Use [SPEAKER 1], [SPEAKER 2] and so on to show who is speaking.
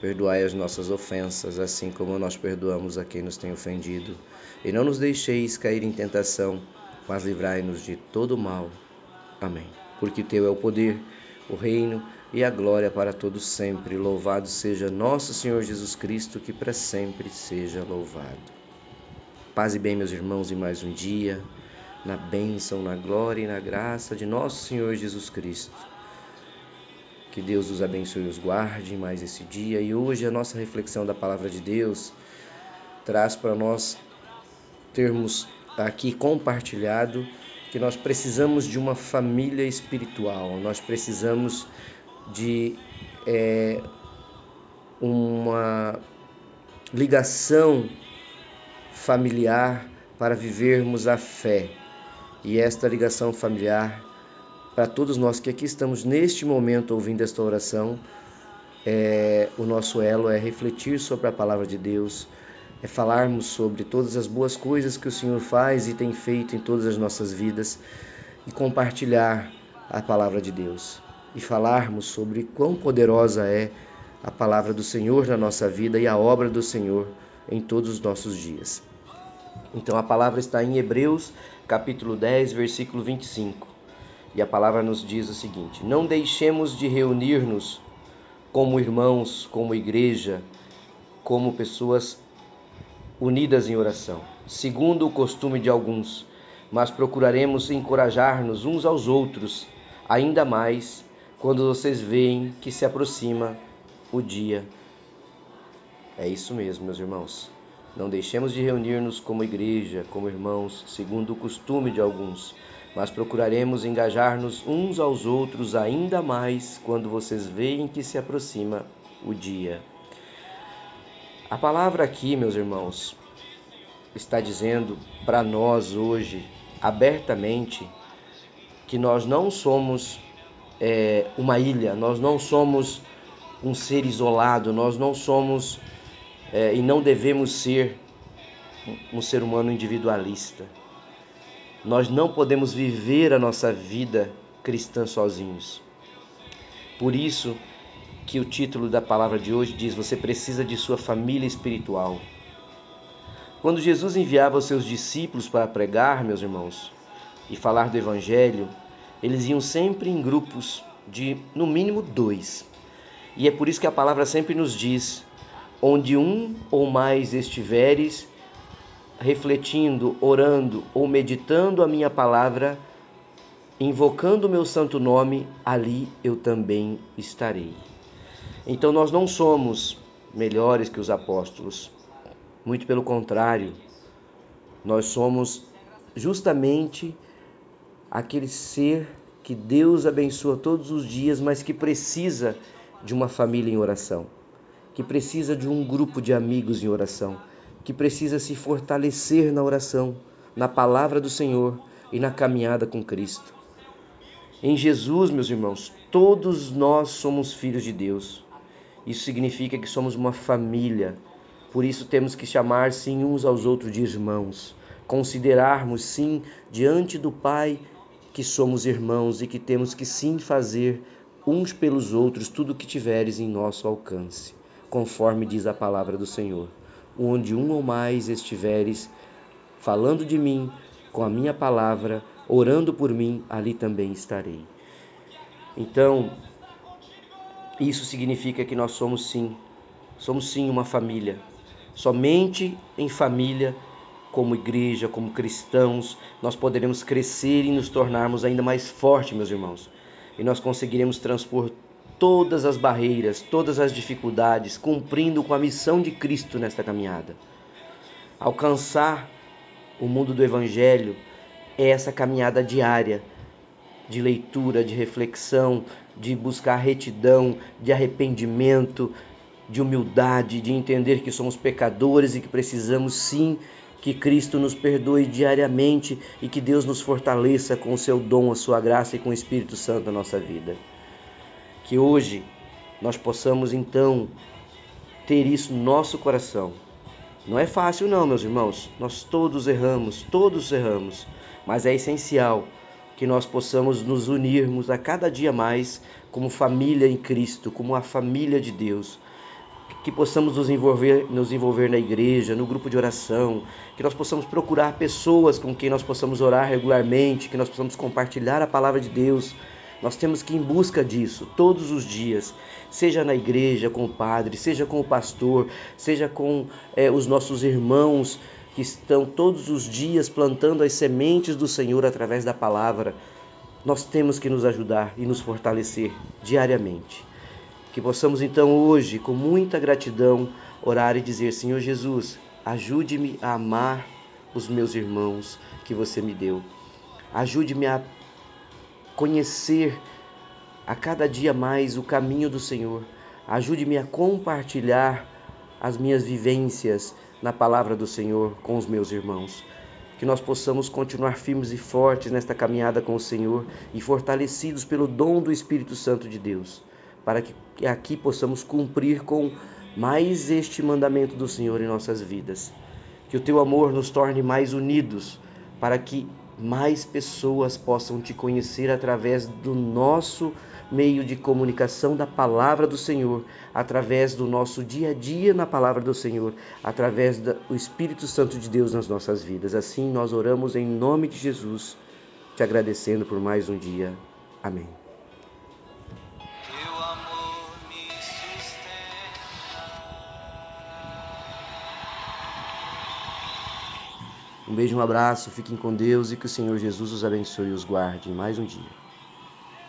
[SPEAKER 1] Perdoai as nossas ofensas, assim como nós perdoamos a quem nos tem ofendido. E não nos deixeis cair em tentação, mas livrai-nos de todo mal. Amém. Porque Teu é o poder, o reino e a glória para todos sempre. Louvado seja nosso Senhor Jesus Cristo, que para sempre seja louvado. Paz e bem, meus irmãos, e mais um dia, na bênção, na glória e na graça de nosso Senhor Jesus Cristo. Que Deus os abençoe e os guarde mais esse dia. E hoje a nossa reflexão da palavra de Deus traz para nós termos aqui compartilhado que nós precisamos de uma família espiritual, nós precisamos de é, uma ligação familiar para vivermos a fé. E esta ligação familiar para todos nós que aqui estamos neste momento ouvindo esta oração, é, o nosso elo é refletir sobre a palavra de Deus, é falarmos sobre todas as boas coisas que o Senhor faz e tem feito em todas as nossas vidas e compartilhar a palavra de Deus e falarmos sobre quão poderosa é a palavra do Senhor na nossa vida e a obra do Senhor em todos os nossos dias. Então a palavra está em Hebreus, capítulo 10, versículo 25. E a palavra nos diz o seguinte: Não deixemos de reunir-nos como irmãos, como igreja, como pessoas unidas em oração, segundo o costume de alguns, mas procuraremos encorajar-nos uns aos outros, ainda mais quando vocês veem que se aproxima o dia. É isso mesmo, meus irmãos. Não deixemos de reunir-nos como igreja, como irmãos, segundo o costume de alguns, mas procuraremos engajar-nos uns aos outros ainda mais quando vocês veem que se aproxima o dia. A palavra aqui, meus irmãos, está dizendo para nós hoje, abertamente, que nós não somos é, uma ilha, nós não somos um ser isolado, nós não somos é, e não devemos ser um ser humano individualista. Nós não podemos viver a nossa vida cristã sozinhos. Por isso que o título da palavra de hoje diz: você precisa de sua família espiritual. Quando Jesus enviava os seus discípulos para pregar, meus irmãos, e falar do evangelho, eles iam sempre em grupos de no mínimo dois. E é por isso que a palavra sempre nos diz: onde um ou mais estiveres, refletindo, orando ou meditando a minha palavra, invocando o meu santo nome, ali eu também estarei. Então nós não somos melhores que os apóstolos, muito pelo contrário, nós somos justamente aquele ser que Deus abençoa todos os dias, mas que precisa de uma família em oração, que precisa de um grupo de amigos em oração que precisa se fortalecer na oração, na palavra do Senhor e na caminhada com Cristo. Em Jesus, meus irmãos, todos nós somos filhos de Deus. Isso significa que somos uma família. Por isso temos que chamar sim uns aos outros de irmãos, considerarmos sim diante do Pai que somos irmãos e que temos que sim fazer uns pelos outros tudo o que tiveres em nosso alcance, conforme diz a palavra do Senhor onde um ou mais estiveres falando de mim com a minha palavra, orando por mim, ali também estarei. Então, isso significa que nós somos sim, somos sim uma família. Somente em família, como igreja, como cristãos, nós poderemos crescer e nos tornarmos ainda mais fortes, meus irmãos. E nós conseguiremos transpor todas as barreiras, todas as dificuldades, cumprindo com a missão de Cristo nesta caminhada. Alcançar o mundo do Evangelho é essa caminhada diária de leitura, de reflexão, de buscar retidão, de arrependimento, de humildade, de entender que somos pecadores e que precisamos sim Que Cristo nos perdoe diariamente e que Deus nos fortaleça com o seu dom, a sua graça e com o Espírito Santo na nossa vida. Que hoje nós possamos então ter isso no nosso coração. Não é fácil, não, meus irmãos. Nós todos erramos, todos erramos, mas é essencial que nós possamos nos unirmos a cada dia mais como família em Cristo, como a família de Deus. Que possamos nos envolver, nos envolver na igreja, no grupo de oração, que nós possamos procurar pessoas com quem nós possamos orar regularmente, que nós possamos compartilhar a palavra de Deus. Nós temos que ir em busca disso todos os dias, seja na igreja com o padre, seja com o pastor, seja com é, os nossos irmãos que estão todos os dias plantando as sementes do Senhor através da palavra, nós temos que nos ajudar e nos fortalecer diariamente. Que possamos então hoje, com muita gratidão, orar e dizer: Senhor Jesus, ajude-me a amar os meus irmãos que você me deu. Ajude-me a conhecer a cada dia mais o caminho do Senhor. Ajude-me a compartilhar as minhas vivências na palavra do Senhor com os meus irmãos. Que nós possamos continuar firmes e fortes nesta caminhada com o Senhor e fortalecidos pelo dom do Espírito Santo de Deus, para que aqui possamos cumprir com mais este mandamento do Senhor em nossas vidas. Que o teu amor nos torne mais unidos, para que mais pessoas possam te conhecer através do nosso meio de comunicação da palavra do Senhor, através do nosso dia a dia na palavra do Senhor, através do Espírito Santo de Deus nas nossas vidas. Assim nós oramos em nome de Jesus, te agradecendo por mais um dia. Amém. Um beijo, um abraço, fiquem com Deus e que o Senhor Jesus os abençoe e os guarde mais um dia.